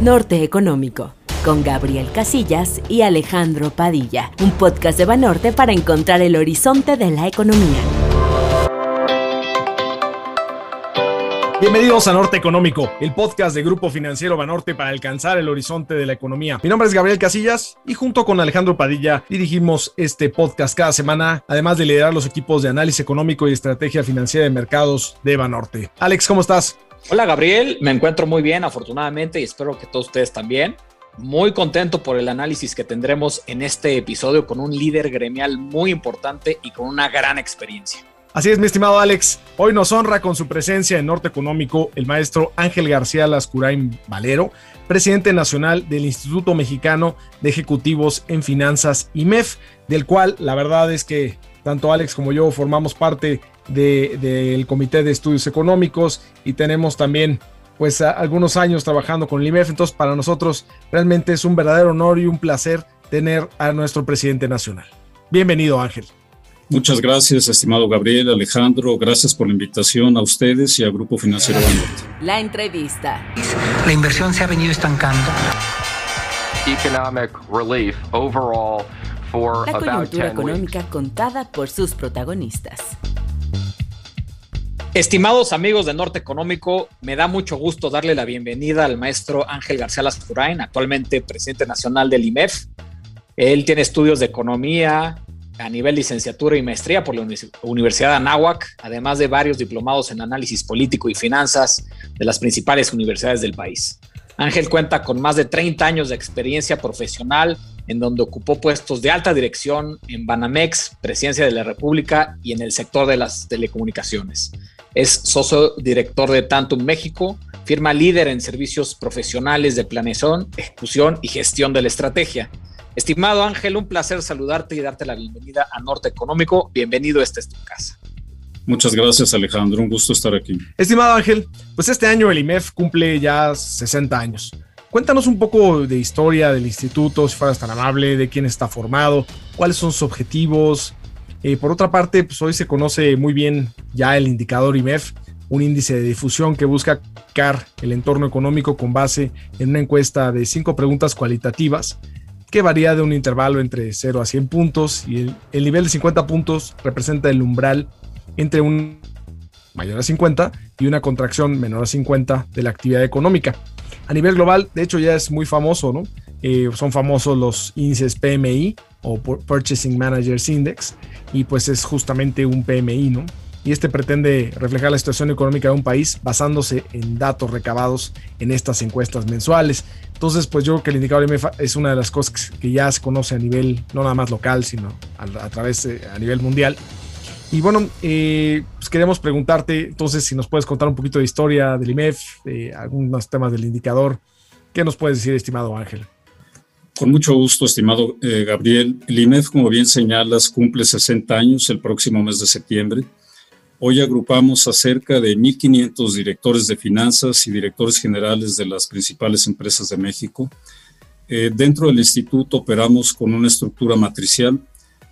Norte Económico, con Gabriel Casillas y Alejandro Padilla, un podcast de Banorte para encontrar el horizonte de la economía. Bienvenidos a Norte Económico, el podcast de Grupo Financiero Banorte para alcanzar el horizonte de la economía. Mi nombre es Gabriel Casillas y junto con Alejandro Padilla dirigimos este podcast cada semana, además de liderar los equipos de análisis económico y estrategia financiera de mercados de Banorte. Alex, ¿cómo estás? Hola Gabriel, me encuentro muy bien afortunadamente y espero que todos ustedes también. Muy contento por el análisis que tendremos en este episodio con un líder gremial muy importante y con una gran experiencia. Así es, mi estimado Alex. Hoy nos honra con su presencia en Norte Económico el maestro Ángel García Lascurain Valero, presidente nacional del Instituto Mexicano de Ejecutivos en Finanzas IMEF, del cual la verdad es que tanto Alex como yo formamos parte del Comité de Estudios Económicos y tenemos también pues algunos años trabajando con el IMEF, entonces para nosotros realmente es un verdadero honor y un placer tener a nuestro presidente nacional. Bienvenido Ángel. Muchas gracias, estimado Gabriel, Alejandro. Gracias por la invitación a ustedes y al Grupo Financiero Banorte. La entrevista. La inversión se ha venido estancando. Economic relief overall for la coyuntura económica contada por sus protagonistas. Estimados amigos de Norte Económico, me da mucho gusto darle la bienvenida al maestro Ángel García Lascurain, actualmente presidente nacional del IMEF. Él tiene estudios de economía, a nivel licenciatura y maestría por la Universidad de Anáhuac, además de varios diplomados en análisis político y finanzas de las principales universidades del país. Ángel cuenta con más de 30 años de experiencia profesional en donde ocupó puestos de alta dirección en Banamex, Presidencia de la República y en el sector de las telecomunicaciones. Es socio director de Tantum México, firma líder en servicios profesionales de planeación, ejecución y gestión de la estrategia Estimado Ángel, un placer saludarte y darte la bienvenida a Norte Económico. Bienvenido, esta es tu casa. Muchas gracias Alejandro, un gusto estar aquí. Estimado Ángel, pues este año el IMEF cumple ya 60 años. Cuéntanos un poco de historia del instituto, si fueras tan amable, de quién está formado, cuáles son sus objetivos. Eh, por otra parte, pues hoy se conoce muy bien ya el indicador IMEF, un índice de difusión que busca el entorno económico con base en una encuesta de cinco preguntas cualitativas que varía de un intervalo entre 0 a 100 puntos y el, nivel de 50 puntos representa el umbral entre un mayor a 50 y una contracción menor a 50 de la actividad económica. A nivel global, de hecho ya es muy famoso, ¿no? Eh, son famosos los índices PMI o Purchasing Managers Index y pues es justamente un PMI, ¿no? y este pretende reflejar la situación económica de un país basándose en datos recabados en estas encuestas mensuales. Entonces, pues yo creo que el indicador IMEF es una de las cosas que ya se conoce a nivel, no nada más local, sino a, través, a nivel mundial. Y bueno, eh, pues queremos preguntarte, entonces, si nos puedes contar un poquito de historia del IMEF, algunos temas del indicador. ¿Qué nos puedes decir, estimado Ángel? Con mucho gusto, estimado eh, Gabriel. El IMEF, como bien señalas, cumple 60 años el próximo mes de septiembre. Hoy agrupamos a cerca de 1.500 directores de finanzas y directores generales de las principales empresas de México. Eh, dentro del instituto operamos con una estructura matricial.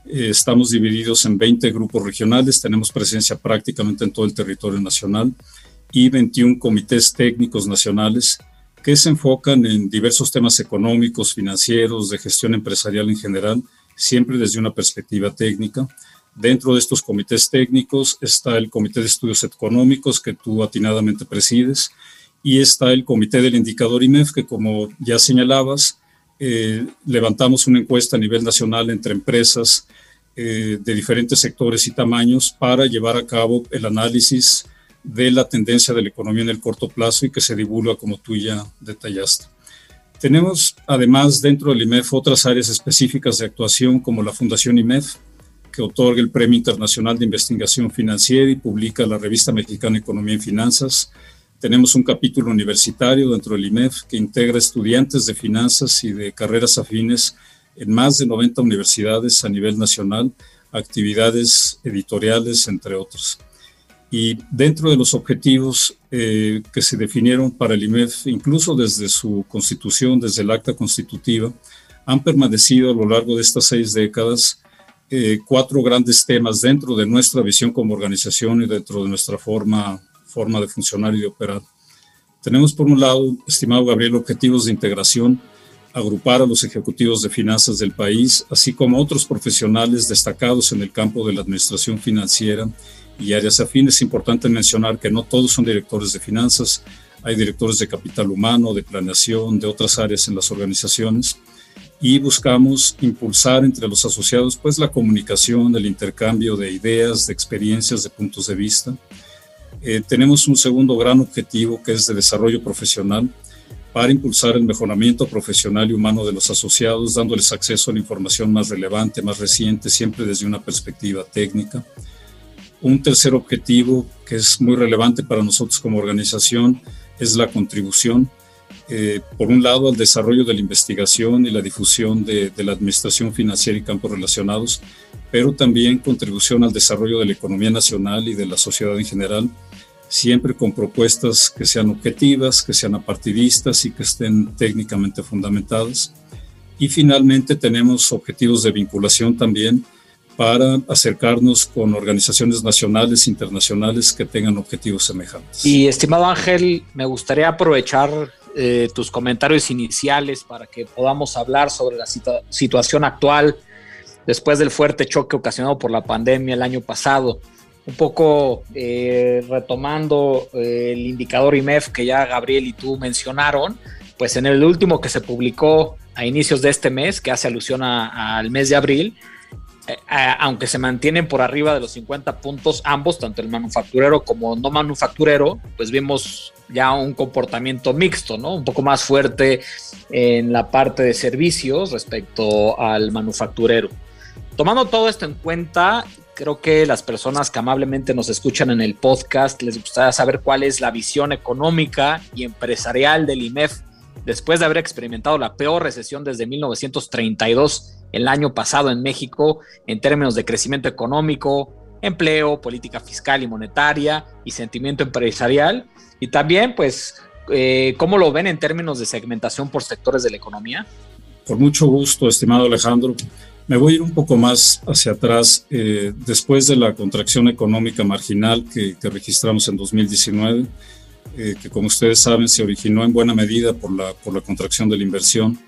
Eh, estamos divididos en 20 grupos regionales, tenemos presencia prácticamente en todo el territorio nacional y 21 comités técnicos nacionales que se enfocan en diversos temas económicos, financieros, de gestión empresarial en general, siempre desde una perspectiva técnica. Dentro de estos comités técnicos está el Comité de Estudios Económicos que tú atinadamente presides y está el Comité del Indicador IMEF que como ya señalabas, eh, levantamos una encuesta a nivel nacional entre empresas eh, de diferentes sectores y tamaños para llevar a cabo el análisis de la tendencia de la economía en el corto plazo y que se divulga como tú ya detallaste. Tenemos además dentro del IMEF otras áreas específicas de actuación como la Fundación IMEF, que otorga el Premio Internacional de Investigación Financiera y publica la revista mexicana Economía y Finanzas. Tenemos un capítulo universitario dentro del IMEF que integra estudiantes de finanzas y de carreras afines en más de 90 universidades a nivel nacional, actividades editoriales, entre otros. Y dentro de los objetivos eh, que se definieron para el IMEF, incluso desde su constitución, desde el acta constitutiva, han permanecido a lo largo de estas seis décadas eh, cuatro grandes temas dentro de nuestra visión como organización y dentro de nuestra forma, forma de funcionar y de operar. Tenemos por un lado, estimado Gabriel, objetivos de integración, agrupar a los ejecutivos de finanzas del país, así como otros profesionales destacados en el campo de la administración financiera y áreas afines. Es importante mencionar que no todos son directores de finanzas, hay directores de capital humano, de planeación, de otras áreas en las organizaciones y buscamos impulsar entre los asociados pues la comunicación, el intercambio de ideas, de experiencias, de puntos de vista eh, tenemos un segundo gran objetivo que es de desarrollo profesional para impulsar el mejoramiento profesional y humano de los asociados, dándoles acceso a la información más relevante, más reciente, siempre desde una perspectiva técnica. Un tercer objetivo que es muy relevante para nosotros como organización es la contribución, eh, por un lado, al desarrollo de la investigación y la difusión de, de la administración financiera y campos relacionados, pero también contribución al desarrollo de la economía nacional y de la sociedad en general, siempre con propuestas que sean objetivas, que sean apartidistas y que estén técnicamente fundamentadas. Y finalmente tenemos objetivos de vinculación también para acercarnos con organizaciones nacionales e internacionales que tengan objetivos semejantes. Y estimado Ángel, me gustaría aprovechar eh, tus comentarios iniciales para que podamos hablar sobre la situación actual después del fuerte choque ocasionado por la pandemia el año pasado un poco eh, retomando eh, el indicador IMEF que ya Gabriel y tú mencionaron, pues en el último que se publicó a inicios de este mes, que hace alusión al mes de abril, eh, aunque se mantienen por arriba de los 50 puntos ambos, tanto el manufacturero como no manufacturero, pues vimos ya un comportamiento mixto, ¿no? Un poco más fuerte en la parte de servicios respecto al manufacturero. Tomando todo esto en cuenta, creo que las personas que amablemente nos escuchan en el podcast les gustaría saber cuál es la visión económica y empresarial del IMEF después de haber experimentado la peor recesión desde 1932, el año pasado en México, en términos de crecimiento económico, empleo, política fiscal y monetaria y sentimiento empresarial. Y también, pues, eh, ¿cómo lo ven en términos de segmentación por sectores de la economía? Por mucho gusto, estimado Alejandro. Me voy a ir un poco más hacia atrás. Eh, después de la contracción económica marginal que, registramos en 2019, eh, que como ustedes saben se originó en buena medida por la, por la contracción de la inversión,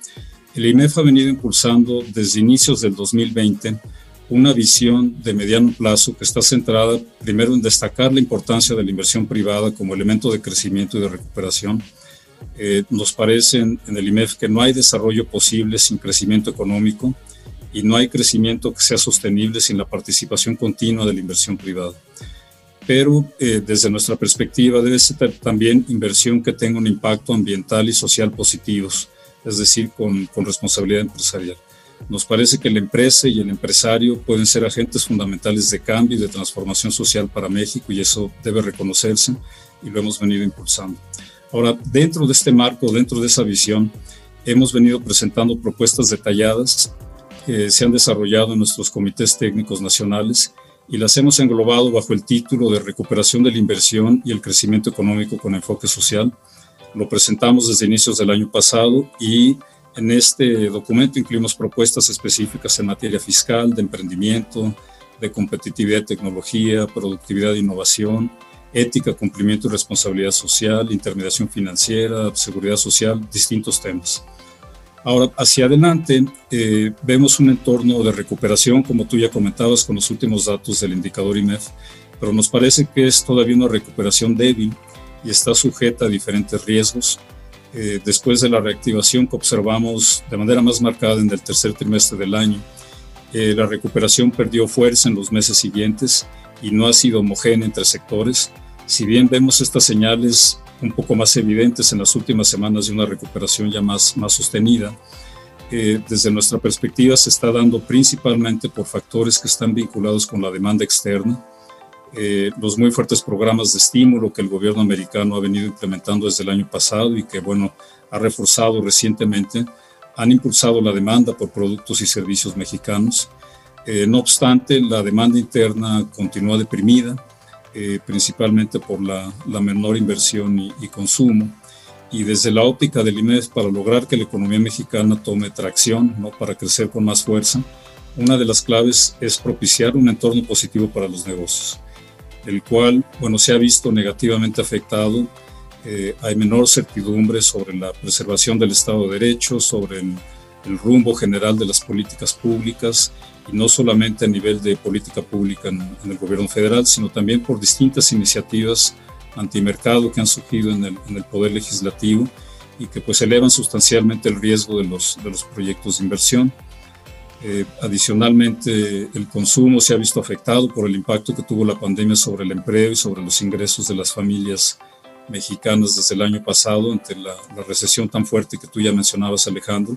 el IMEF ha venido impulsando desde inicios del 2020 una visión de mediano plazo que está centrada primero en destacar la importancia de la inversión privada como elemento de crecimiento y de recuperación. Eh, nos parece en, en el IMEF que no hay desarrollo posible sin crecimiento económico y no hay crecimiento que sea sostenible sin la participación continua de la inversión privada. Pero eh, desde nuestra perspectiva debe ser también inversión que tenga un impacto ambiental y social positivos, es decir, con, con responsabilidad empresarial. Nos parece que la empresa y el empresario pueden ser agentes fundamentales de cambio y de transformación social para México y eso debe reconocerse y lo hemos venido impulsando. Ahora, dentro de este marco, dentro de esa visión, hemos venido presentando propuestas detalladas que se han desarrollado en nuestros comités técnicos nacionales y las hemos englobado bajo el título de Recuperación de la Inversión y el Crecimiento Económico con Enfoque Social. Lo presentamos desde inicios del año pasado y en este documento incluimos propuestas específicas en materia fiscal, de emprendimiento, de competitividad tecnología, productividad e innovación, ética, cumplimiento y responsabilidad social, intermediación financiera, seguridad social, distintos temas. Ahora, hacia adelante, eh, vemos un entorno de recuperación, como tú ya comentabas con los últimos datos del indicador IMEF, pero nos parece que es todavía una recuperación débil y está sujeta a diferentes riesgos. Eh, después de la reactivación que observamos de manera más marcada en el tercer trimestre del año, eh, la recuperación perdió fuerza en los meses siguientes y no ha sido homogénea entre sectores. Si bien vemos estas señales un poco más evidentes en las últimas semanas de una recuperación ya más, más sostenida. Eh, desde nuestra perspectiva se está dando principalmente por factores que están vinculados con la demanda externa, eh, los muy fuertes programas de estímulo que el gobierno americano ha venido implementando desde el año pasado y que, bueno, ha reforzado recientemente, han impulsado la demanda por productos y servicios mexicanos. Eh, no obstante, la demanda interna continúa deprimida eh, principalmente por la, menor inversión y, consumo. Y desde la óptica del IMES, para lograr que la economía mexicana tome tracción, ¿no? para crecer con más fuerza, una de las claves es propiciar un entorno positivo para los negocios, el cual, bueno, se ha visto negativamente afectado eh, hay menor certidumbre sobre la preservación del Estado de Derecho, sobre el, rumbo general de las políticas públicas, y no solamente a nivel de política pública en, el gobierno federal, sino también por distintas iniciativas antimercado que han surgido en el, en el Poder Legislativo y que pues elevan sustancialmente el riesgo de los, de los proyectos de inversión. Eh, adicionalmente, el consumo se ha visto afectado por el impacto que tuvo la pandemia sobre el empleo y sobre los ingresos de las familias mexicanas desde el año pasado ante la, recesión tan fuerte que tú ya mencionabas, Alejandro,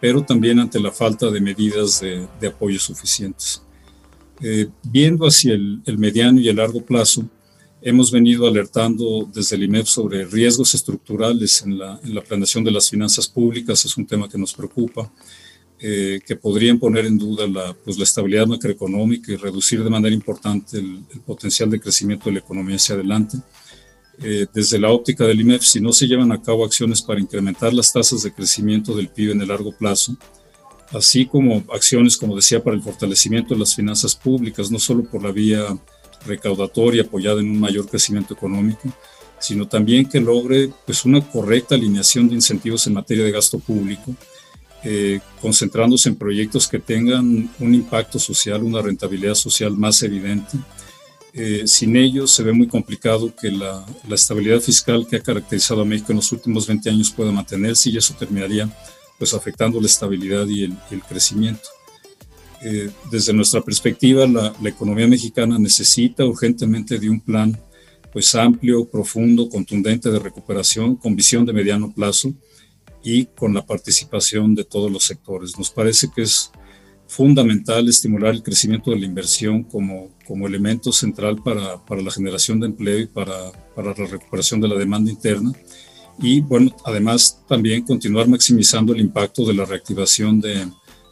pero también ante la falta de medidas de, apoyo suficientes. Eh, viendo hacia el, mediano y el largo plazo, hemos venido alertando desde el IMEF sobre riesgos estructurales en la, en la planeación de las finanzas públicas, es un tema que nos preocupa eh, que podrían poner en duda la, pues, la estabilidad macroeconómica y reducir de manera importante el, potencial de crecimiento de la economía hacia adelante. Eh, desde la óptica del IMEF, si no se llevan a cabo acciones para incrementar las tasas de crecimiento del PIB en el largo plazo, así como acciones, como decía, para el fortalecimiento de las finanzas públicas, no solo por la vía recaudatoria apoyada en un mayor crecimiento económico, sino también que logre pues, una correcta alineación de incentivos en materia de gasto público, eh, concentrándose en proyectos que tengan un impacto social, una rentabilidad social más evidente. Eh, sin ellos se ve muy complicado que la, estabilidad fiscal que ha caracterizado a México en los últimos 20 años pueda mantenerse y eso terminaría pues afectando la estabilidad y el, crecimiento. Eh, desde nuestra perspectiva, la, la, economía mexicana necesita urgentemente de un plan pues amplio, profundo, contundente de recuperación con visión de mediano plazo y con la participación de todos los sectores. Nos parece que es fundamental estimular el crecimiento de la inversión como, como elemento central para, para la generación de empleo y para, para, la recuperación de la demanda interna. Y bueno, además también continuar maximizando el impacto de la reactivación de,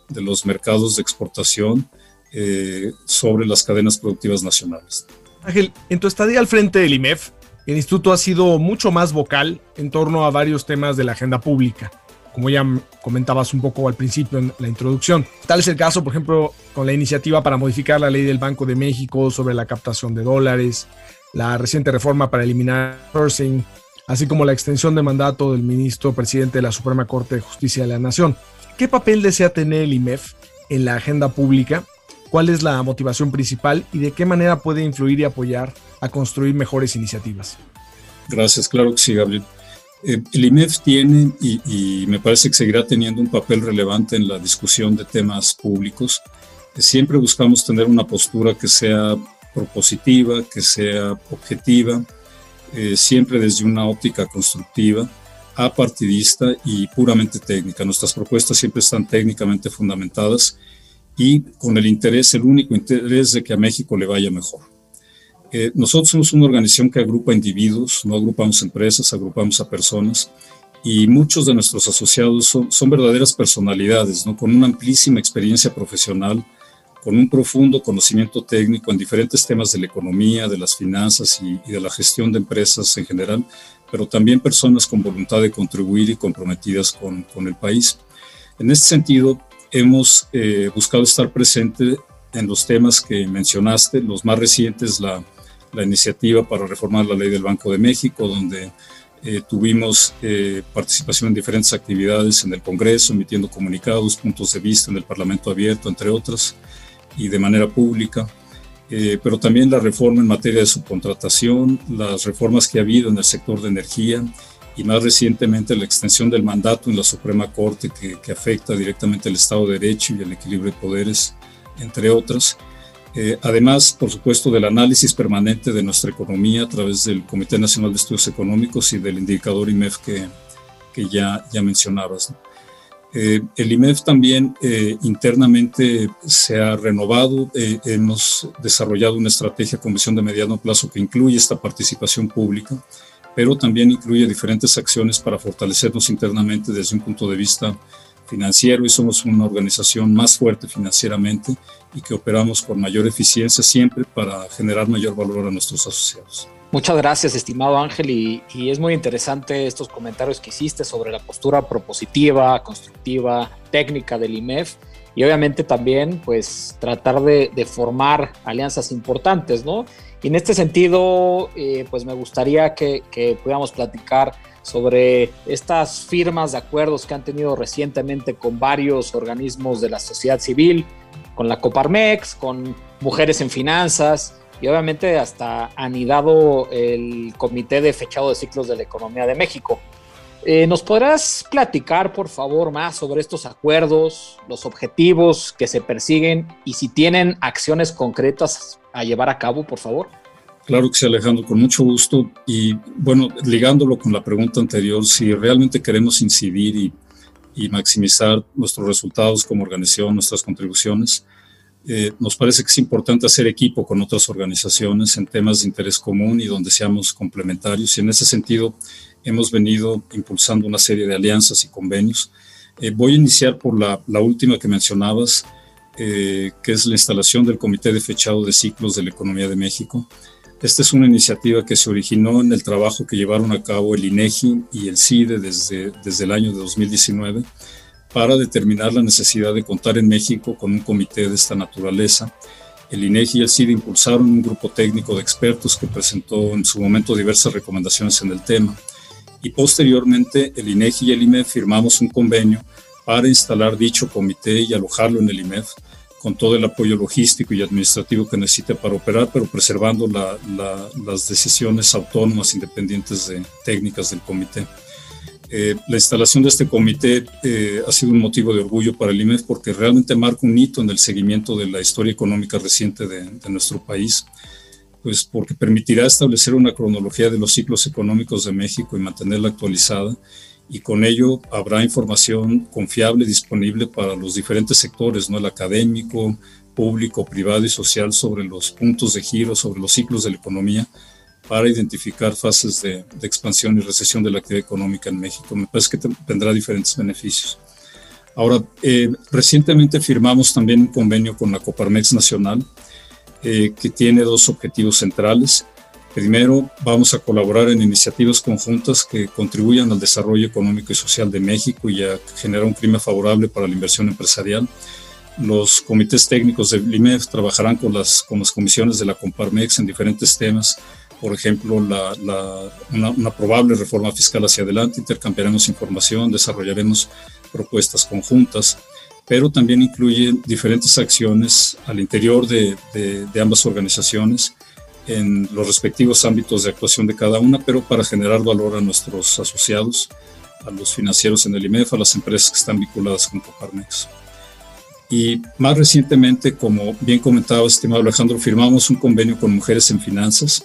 de los mercados de exportación eh, sobre las cadenas productivas nacionales. Ángel, en tu estadía al frente del IMEF, el instituto ha sido mucho más vocal en torno a varios temas de la agenda pública, como ya comentabas un poco al principio en la introducción. Tal es el caso, por ejemplo, con la iniciativa para modificar la ley del Banco de México sobre la captación de dólares, la reciente reforma para eliminar sourcing, así como la extensión de mandato del ministro presidente de la Suprema Corte de Justicia de la Nación. ¿Qué papel desea tener el IMEF en la agenda pública? ¿Cuál es la motivación principal y de qué manera puede influir y apoyar a construir mejores iniciativas. Gracias, claro que sí, Gabriel. Eh, el IMEF tiene y, me parece que seguirá teniendo un papel relevante en la discusión de temas públicos. Siempre buscamos tener una postura que sea propositiva, que sea objetiva, eh, siempre desde una óptica constructiva, apartidista y puramente técnica. Nuestras propuestas siempre están técnicamente fundamentadas y con el interés, el único interés de que a México le vaya mejor. Eh, nosotros somos una organización que agrupa individuos, no agrupamos empresas, agrupamos a personas y muchos de nuestros asociados son, son verdaderas personalidades, ¿no? con una amplísima experiencia profesional, con un profundo conocimiento técnico en diferentes temas de la economía, de las finanzas y, de la gestión de empresas en general, pero también personas con voluntad de contribuir y comprometidas con, con el país. En este sentido, hemos eh, buscado estar presente en los temas que mencionaste, los más recientes, la la iniciativa para reformar la ley del Banco de México, donde eh, tuvimos eh, participación en diferentes actividades en el Congreso, emitiendo comunicados, puntos de vista en el Parlamento abierto, entre otras, y de manera pública. Eh, pero también la reforma en materia de subcontratación, las reformas que ha habido en el sector de energía y más recientemente la extensión del mandato en la Suprema Corte que, afecta directamente al Estado de Derecho y el equilibrio de poderes, entre otras. Eh, además, por supuesto, del análisis permanente de nuestra economía a través del Comité Nacional de Estudios Económicos y del indicador IMEF que, que ya, ya mencionabas. Eh, el IMEF también eh, internamente se ha renovado, hemos desarrollado una estrategia con visión de mediano plazo que incluye esta participación pública, pero también incluye diferentes acciones para fortalecernos internamente desde un punto de vista financiero y somos una organización más fuerte financieramente y que operamos con mayor eficiencia siempre para generar mayor valor a nuestros asociados. Muchas gracias, estimado Ángel, y, es muy interesante estos comentarios que hiciste sobre la postura propositiva, constructiva, técnica del IMEF y obviamente también pues tratar de, formar alianzas importantes, ¿no? Y en este sentido, eh, pues me gustaría que, que pudiéramos platicar sobre estas firmas de acuerdos que han tenido recientemente con varios organismos de la sociedad civil, con la Coparmex, con Mujeres en Finanzas y obviamente hasta anidado el Comité de Fechado de Ciclos de la Economía de México. Eh, ¿Nos podrás platicar, por favor, más sobre estos acuerdos, los objetivos que se persiguen y si tienen acciones concretas a llevar a cabo, por favor? Claro que sí, Alejandro, con mucho gusto. Y bueno, ligándolo con la pregunta anterior, si realmente queremos incidir y, y maximizar nuestros resultados como organización, nuestras contribuciones, eh, nos parece que es importante hacer equipo con otras organizaciones en temas de interés común y donde seamos complementarios. Y en ese sentido hemos venido impulsando una serie de alianzas y convenios. Eh, voy a iniciar por la, última que mencionabas, eh, que es la instalación del Comité de Fechado de Ciclos de la Economía de México. Esta es una iniciativa que se originó en el trabajo que llevaron a cabo el INEGI y el CIDE desde, desde el año de 2019 para determinar la necesidad de contar en México con un comité de esta naturaleza. El INEGI y el CID impulsaron un grupo técnico de expertos que presentó en su momento diversas recomendaciones en el tema. Y posteriormente el INEGI y el IMEF firmamos un convenio para instalar dicho comité y alojarlo en el IMEF con todo el apoyo logístico y administrativo que necesite para operar, pero preservando las decisiones autónomas independientes de técnicas del comité. Eh, la instalación de este comité eh, ha sido un motivo de orgullo para el IMEF porque realmente marca un hito en el seguimiento de la historia económica reciente de, nuestro país, pues porque permitirá establecer una cronología de los ciclos económicos de México y mantenerla actualizada y con ello habrá información confiable disponible para los diferentes sectores, ¿no? el académico, público, privado y social sobre los puntos de giro, sobre los ciclos de la economía para identificar fases de, expansión y recesión de la actividad económica en México. Me parece que tendrá diferentes beneficios. Ahora, eh, recientemente firmamos también un convenio con la Coparmex Nacional eh, que tiene dos objetivos centrales. Primero, vamos a colaborar en iniciativas conjuntas que contribuyan al desarrollo económico y social de México y a generar un clima favorable para la inversión empresarial. Los comités técnicos del IMEF trabajarán con las, con las comisiones de la Coparmex en diferentes temas por ejemplo, una, probable reforma fiscal hacia adelante, intercambiaremos información, desarrollaremos propuestas conjuntas, pero también incluye diferentes acciones al interior de, ambas organizaciones en los respectivos ámbitos de actuación de cada una, pero para generar valor a nuestros asociados, a los financieros en el IMEF, a las empresas que están vinculadas con Coparmex. Y más recientemente, como bien comentaba estimado Alejandro, firmamos un convenio con Mujeres en Finanzas,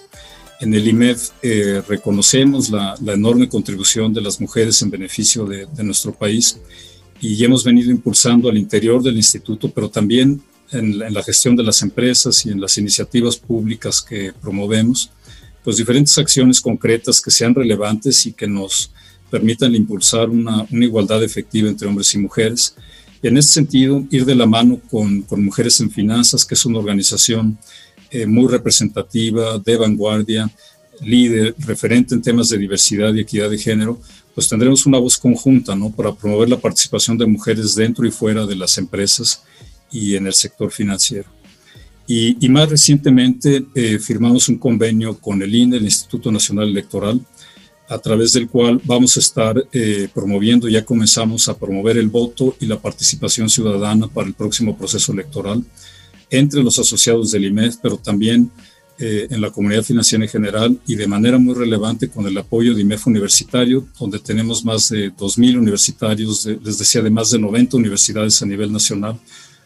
en el IMEF eh, reconocemos la, enorme contribución de las mujeres en beneficio de, nuestro país y hemos venido impulsando al interior del instituto, pero también en, la gestión de las empresas y en las iniciativas públicas que promovemos, pues diferentes acciones concretas que sean relevantes y que nos permitan impulsar una, igualdad efectiva entre hombres y mujeres. Y en este sentido, ir de la mano con, con Mujeres en Finanzas, que es una organización eh, muy representativa, de vanguardia, líder, referente en temas de diversidad y equidad de género, pues tendremos una voz conjunta ¿no? para promover la participación de mujeres dentro y fuera de las empresas y en el sector financiero. Y, más recientemente eh, firmamos un convenio con el INE, el Instituto Nacional Electoral, a través del cual vamos a estar eh, promoviendo, ya comenzamos a promover el voto y la participación ciudadana para el próximo proceso electoral entre los asociados del IMEF, pero también eh, en la comunidad financiera en general y de manera muy relevante con el apoyo de IMEF Universitario, donde tenemos más de 2.000 universitarios, les decía, de más de 90 universidades a nivel nacional,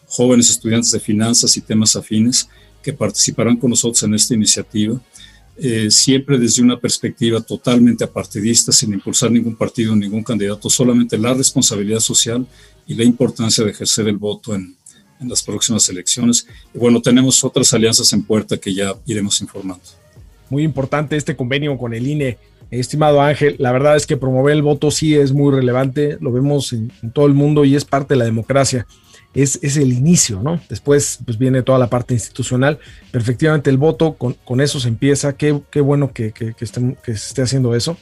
jóvenes estudiantes de finanzas y temas afines que participarán con nosotros en esta iniciativa. Eh, siempre desde una perspectiva totalmente apartidista, sin impulsar ningún partido, ningún candidato, solamente la responsabilidad social y la importancia de ejercer el voto en, en las próximas elecciones. Y bueno, tenemos otras alianzas en puerta que ya iremos informando. Muy importante este convenio con el INE. Estimado Ángel, la verdad es que promover el voto sí es muy relevante, lo vemos en, todo el mundo y es parte de la democracia. Es, es, el inicio, ¿no? Después pues viene toda la parte institucional, pero el voto, con, con eso se empieza, qué, qué bueno que, que, que, que se esté haciendo eso.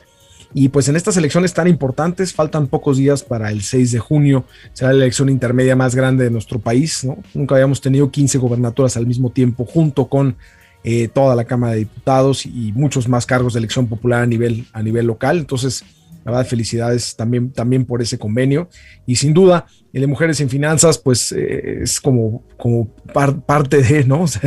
Y pues en estas elecciones tan importantes, faltan pocos días para el 6 de junio, será la elección intermedia más grande de nuestro país, ¿no? Nunca habíamos tenido 15 gobernaturas al mismo tiempo, junto con eh, toda la Cámara de Diputados y muchos más cargos de elección popular a nivel, a nivel local. Entonces, la verdad, felicidades también, también por ese convenio. Y sin duda, el de Mujeres en Finanzas, pues eh, es como, como parte de, ¿no? O sea,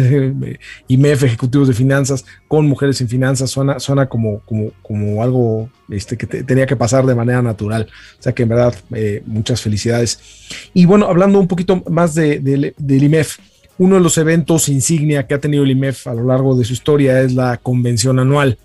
IMEF, Ejecutivos de Finanzas, con Mujeres en Finanzas, suena, suena como, como, como algo este, que tenía que pasar de manera natural. O sea que en verdad, eh, muchas felicidades. Y bueno, hablando un poquito más de, del IMEF, uno de los eventos insignia que ha tenido el IMEF a lo largo de su historia es la convención anual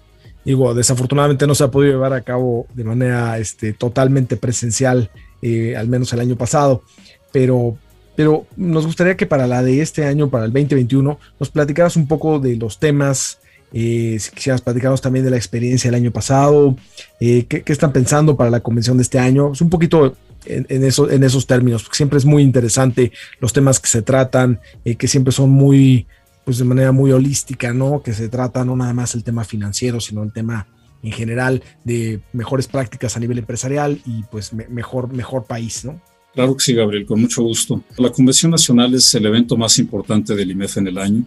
Digo, desafortunadamente no se ha podido llevar a cabo de manera este, totalmente presencial, eh, al menos el año pasado, pero, pero nos gustaría que para la de este año, para el 2021, nos platicaras un poco de los temas, eh, si quisieras platicarnos también de la experiencia del año pasado, eh, qué, están pensando para la convención de este año, un poquito en, eso, en esos términos, porque siempre es muy interesante los temas que se tratan, que siempre son muy pues de manera muy holística, ¿no? Que se trata no nada más el tema financiero, sino el tema en general de mejores prácticas a nivel empresarial y pues mejor, mejor país, ¿no? Claro que sí, Gabriel, con mucho gusto. La Convención Nacional es el evento más importante del IMEF en el año.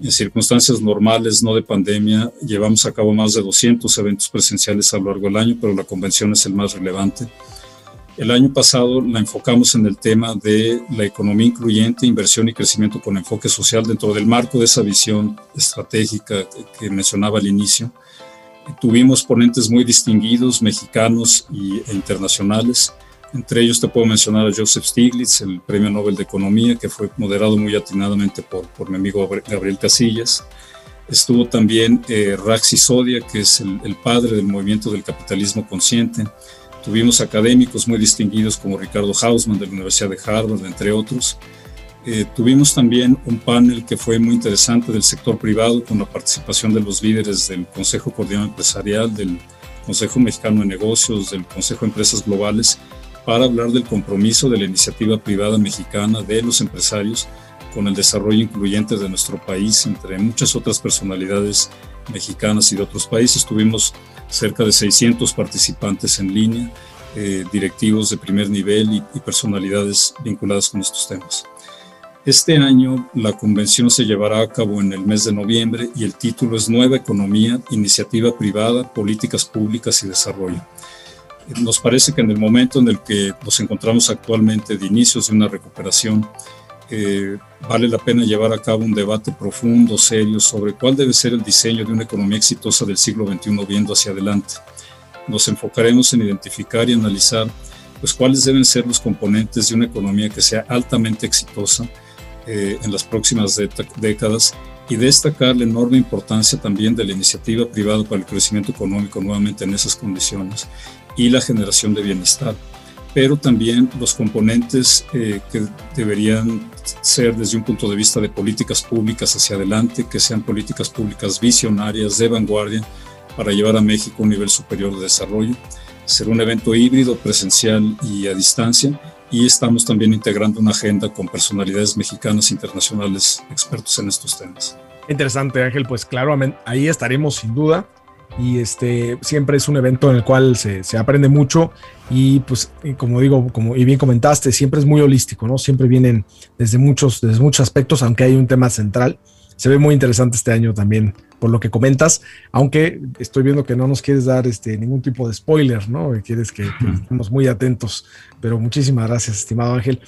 En circunstancias normales, no de pandemia, llevamos a cabo más de 200 eventos presenciales a lo largo del año, pero la convención es el más relevante. El año pasado la enfocamos en el tema de la economía incluyente, inversión y crecimiento con enfoque social dentro del marco de esa visión estratégica que mencionaba al inicio. Tuvimos ponentes muy distinguidos, mexicanos e internacionales. Entre ellos te puedo mencionar a Joseph Stiglitz, el Premio Nobel de Economía, que fue moderado muy atinadamente por, por mi amigo Gabriel Casillas. Estuvo también eh, Raxi Sodia, que es el, el padre del movimiento del capitalismo consciente Tuvimos académicos muy distinguidos como Ricardo Hausman de la Universidad de Harvard, entre otros. Eh, tuvimos también un panel que fue muy interesante del sector privado con la participación de los líderes del Consejo Coordinador Empresarial, del Consejo Mexicano de Negocios, del Consejo de Empresas Globales, para hablar del compromiso de la iniciativa privada mexicana de los empresarios con el desarrollo incluyente de nuestro país, entre muchas otras personalidades mexicanas y de otros países. Tuvimos cerca de 600 participantes en línea, eh, directivos de primer nivel y, personalidades vinculadas con estos temas. Este año la convención se llevará a cabo en el mes de noviembre y el título es Nueva Economía, Iniciativa Privada, Políticas Públicas y Desarrollo. Nos parece que en el momento en el que nos encontramos actualmente de inicios de una recuperación, eh, vale la pena llevar a cabo un debate profundo, serio, sobre cuál debe ser el diseño de una economía exitosa del siglo XXI viendo hacia adelante. Nos enfocaremos en identificar y analizar pues, cuáles deben ser los componentes de una economía que sea altamente exitosa eh, en las próximas décadas y destacar la enorme importancia también de la iniciativa privada para el crecimiento económico nuevamente en esas condiciones y la generación de bienestar pero también los componentes eh, que deberían ser desde un punto de vista de políticas públicas hacia adelante, que sean políticas públicas visionarias, de vanguardia, para llevar a México a un nivel superior de desarrollo. Será un evento híbrido, presencial y a distancia, y estamos también integrando una agenda con personalidades mexicanas internacionales expertos en estos temas. Interesante, Ángel, pues claro, ahí estaremos sin duda y este siempre es un evento en el cual se, se aprende mucho y pues como digo como y bien comentaste siempre es muy holístico no siempre vienen desde muchos desde muchos aspectos aunque hay un tema central. Se ve muy interesante este año también por lo que comentas aunque estoy viendo que no nos quieres dar este ningún tipo de spoiler no quieres que, que estemos muy atentos pero muchísimas gracias estimado Ángel.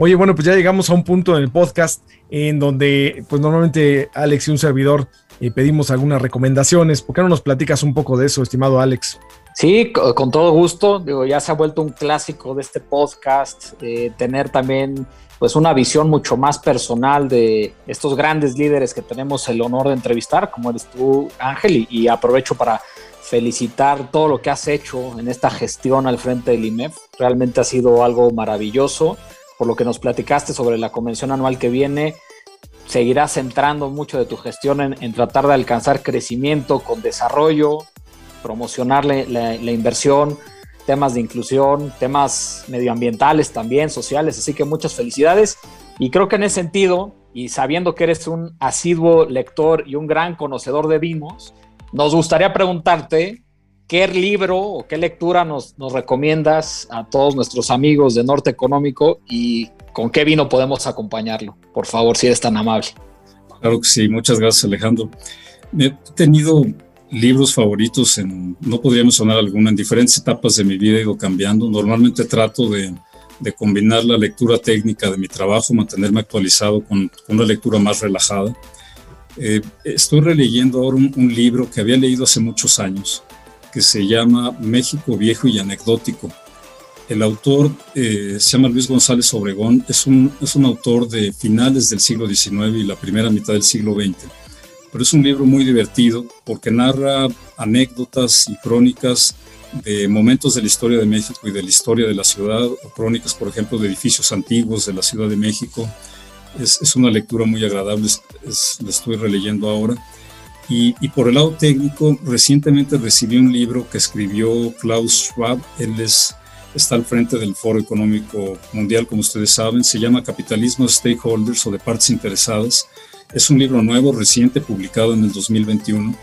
Oye bueno pues ya llegamos a un punto en el podcast en donde pues normalmente Alex y un servidor y pedimos algunas recomendaciones. ¿Por qué no nos platicas un poco de eso, estimado Alex? Sí, con todo gusto. Digo, ya se ha vuelto un clásico de este podcast, tener también pues una visión mucho más personal de estos grandes líderes que tenemos el honor de entrevistar, como eres tú, Ángel, y, aprovecho para felicitar todo lo que has hecho en esta gestión al frente del IMEF. Realmente ha sido algo maravilloso, por lo que nos platicaste sobre la convención anual que viene seguirás centrando mucho de tu gestión en, tratar de alcanzar crecimiento con desarrollo, promocionar la, inversión, temas de inclusión, temas medioambientales también, sociales, así que muchas felicidades. Y creo que en ese sentido, y sabiendo que eres un asiduo lector y un gran conocedor de vinos, nos gustaría preguntarte ¿qué libro o qué lectura nos, nos recomiendas a todos nuestros amigos de Norte Económico y con qué vino podemos acompañarlo? Por favor, si eres tan amable. Claro que sí, muchas gracias Alejandro. He tenido libros favoritos, en, no podría mencionar alguna, en diferentes etapas de mi vida he ido cambiando. Normalmente trato de, de combinar la lectura técnica de mi trabajo, mantenerme actualizado con, una lectura más relajada. Eh, estoy releyendo ahora un, libro que había leído hace muchos años, que se llama México Viejo y Anecdótico. El autor eh, se llama Luis González Obregón, es un, es un autor de finales del siglo XIX y la primera mitad del siglo XX pero es un libro muy divertido porque narra anécdotas y crónicas de momentos de la historia de México y de la historia de la ciudad, o crónicas, por ejemplo, de edificios antiguos de la Ciudad de México. Es, es una lectura muy agradable, es, la estoy releyendo ahora. Y, y, por el lado técnico, recientemente recibí un libro que escribió Klaus Schwab, él es, está al frente del Foro Económico Mundial, como ustedes saben, se llama Capitalismo Stakeholders o de Partes Interesadas es un libro nuevo, reciente, publicado en el 2021,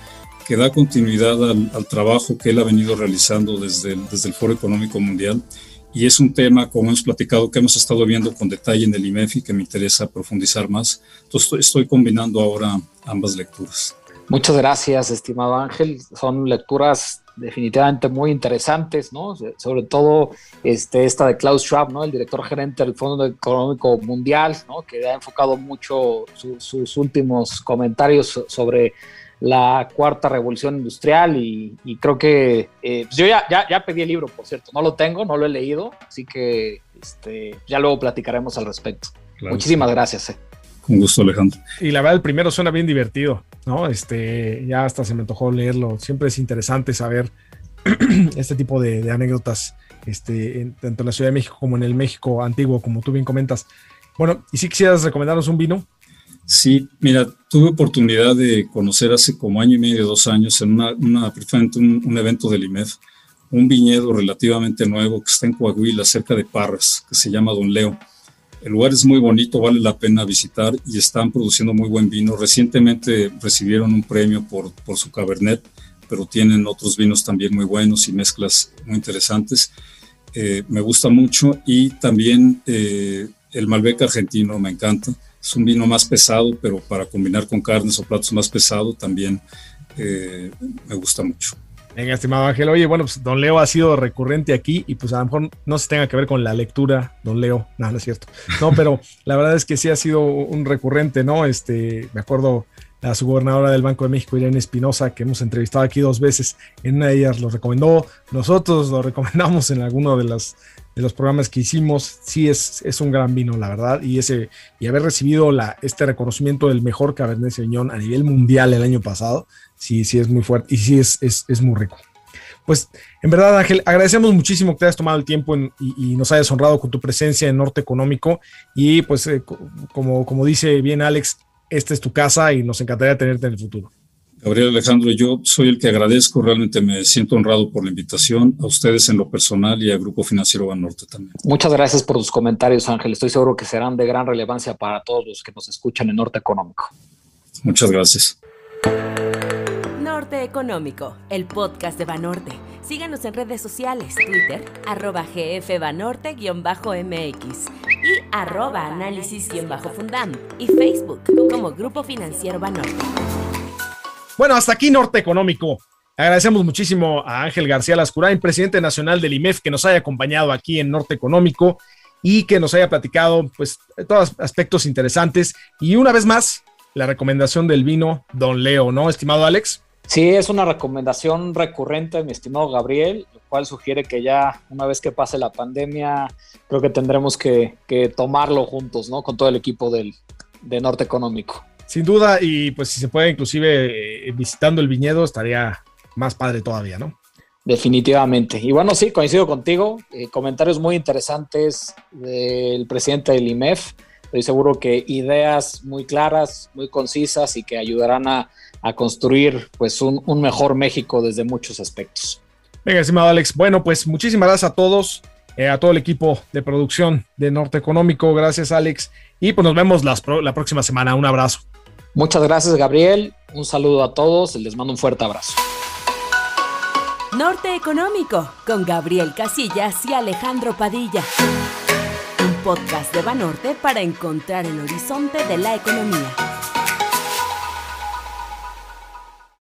que da continuidad al, trabajo que él ha venido realizando desde el, desde el Foro Económico Mundial. Y es un tema, como hemos platicado, que hemos estado viendo con detalle en el IMEF y que me interesa profundizar más. Entonces estoy combinando ahora ambas lecturas. Muchas gracias, estimado Ángel. Son lecturas definitivamente muy interesantes, ¿no? Sobre todo este, esta de Klaus Schwab, ¿no? El director gerente del Fondo Económico Mundial, ¿no? Que ha enfocado mucho sus últimos comentarios sobre la cuarta revolución industrial y, creo que eh, pues yo ya, ya, pedí el libro, por cierto, no lo tengo, no lo he leído, así que este, ya luego platicaremos al respecto. Muchísimas gracias. Eh. Con gusto, Alejandro. Y la verdad, el primero suena bien divertido, ¿no? Este, ya hasta se me antojó leerlo. Siempre es interesante saber este tipo de, anécdotas, este, tanto en la Ciudad de México como en el México antiguo, como tú bien comentas. Bueno, y si quisieras recomendarnos un vino. Sí, mira, tuve oportunidad de conocer hace como año y medio, dos años, en una, una un, un, evento del IMEF, un viñedo relativamente nuevo que está en Coahuila, cerca de Parras, que se llama Don Leo el lugar es muy bonito, vale la pena visitar y están produciendo muy buen vino. Recientemente recibieron un premio por, su Cabernet, pero tienen otros vinos también muy buenos y mezclas muy interesantes. Eh, me gusta mucho y también eh, el Malbec argentino me encanta. Es un vino más pesado, pero para combinar con carnes o platos más pesados también eh, me gusta mucho. Venga, estimado Ángel. Oye, bueno, pues Don Leo ha sido recurrente aquí y pues a lo mejor no se tenga que ver con la lectura, Don Leo. No, no es cierto. No, pero la verdad es que sí ha sido un recurrente, ¿no? Este, me acuerdo la subgobernadora del Banco de México, Irene Espinosa, que hemos entrevistado aquí dos veces. En una de ellas lo recomendó, nosotros lo recomendamos en alguno de, las, de los programas que hicimos. Sí, es, es un gran vino, la verdad. Y, ese, y haber recibido la, este reconocimiento del mejor Cabernet Sauvignon a nivel mundial el año pasado, sí, sí es muy fuerte y sí es, es, muy rico. Pues en verdad, Ángel, agradecemos muchísimo que te hayas tomado el tiempo y, nos hayas honrado con tu presencia en Norte Económico. Y pues, eh, como, como dice bien Alex, esta es tu casa y nos encantaría tenerte en el futuro. Gabriel Alejandro, yo soy el que agradezco, realmente me siento honrado por la invitación, a ustedes en lo personal y a Grupo Financiero Banorte también. Muchas gracias por tus comentarios, Ángel. Estoy seguro que serán de gran relevancia para todos los que nos escuchan en Norte Económico. Muchas gracias. Económico, el podcast de Banorte. Síganos en redes sociales, Twitter, arroba gfbanorte-mx y arroba análisis-fundam y Facebook como Grupo Financiero Banorte. Bueno, hasta aquí Norte Económico. Agradecemos muchísimo a Ángel García Lascurain, presidente nacional del IMEF, que nos haya acompañado aquí en Norte Económico y que nos haya platicado, pues, todos aspectos interesantes. Y una vez más, la recomendación del vino Don Leo, ¿no, estimado Alex? Sí, es una recomendación recurrente, mi estimado Gabriel, lo cual sugiere que ya una vez que pase la pandemia, creo que tendremos que, tomarlo juntos, ¿no? Con todo el equipo del, de Norte Económico. Sin duda, y pues si se puede inclusive eh, visitando el viñedo, estaría más padre todavía, ¿no? Definitivamente. Y bueno, sí, coincido contigo. Eh, comentarios muy interesantes del presidente del IMEF. Estoy seguro que ideas muy claras, muy concisas y que ayudarán a a construir pues un, mejor México desde muchos aspectos. Venga, estimado Alex. Bueno, pues muchísimas gracias a todos, eh, a todo el equipo de producción de Norte Económico. Gracias, Alex. Y pues nos vemos la próxima semana. Un abrazo. Muchas gracias, Gabriel. Un saludo a todos. Les mando un fuerte abrazo. Norte Económico con Gabriel Casillas y Alejandro Padilla. Un podcast de Banorte para encontrar el horizonte de la economía.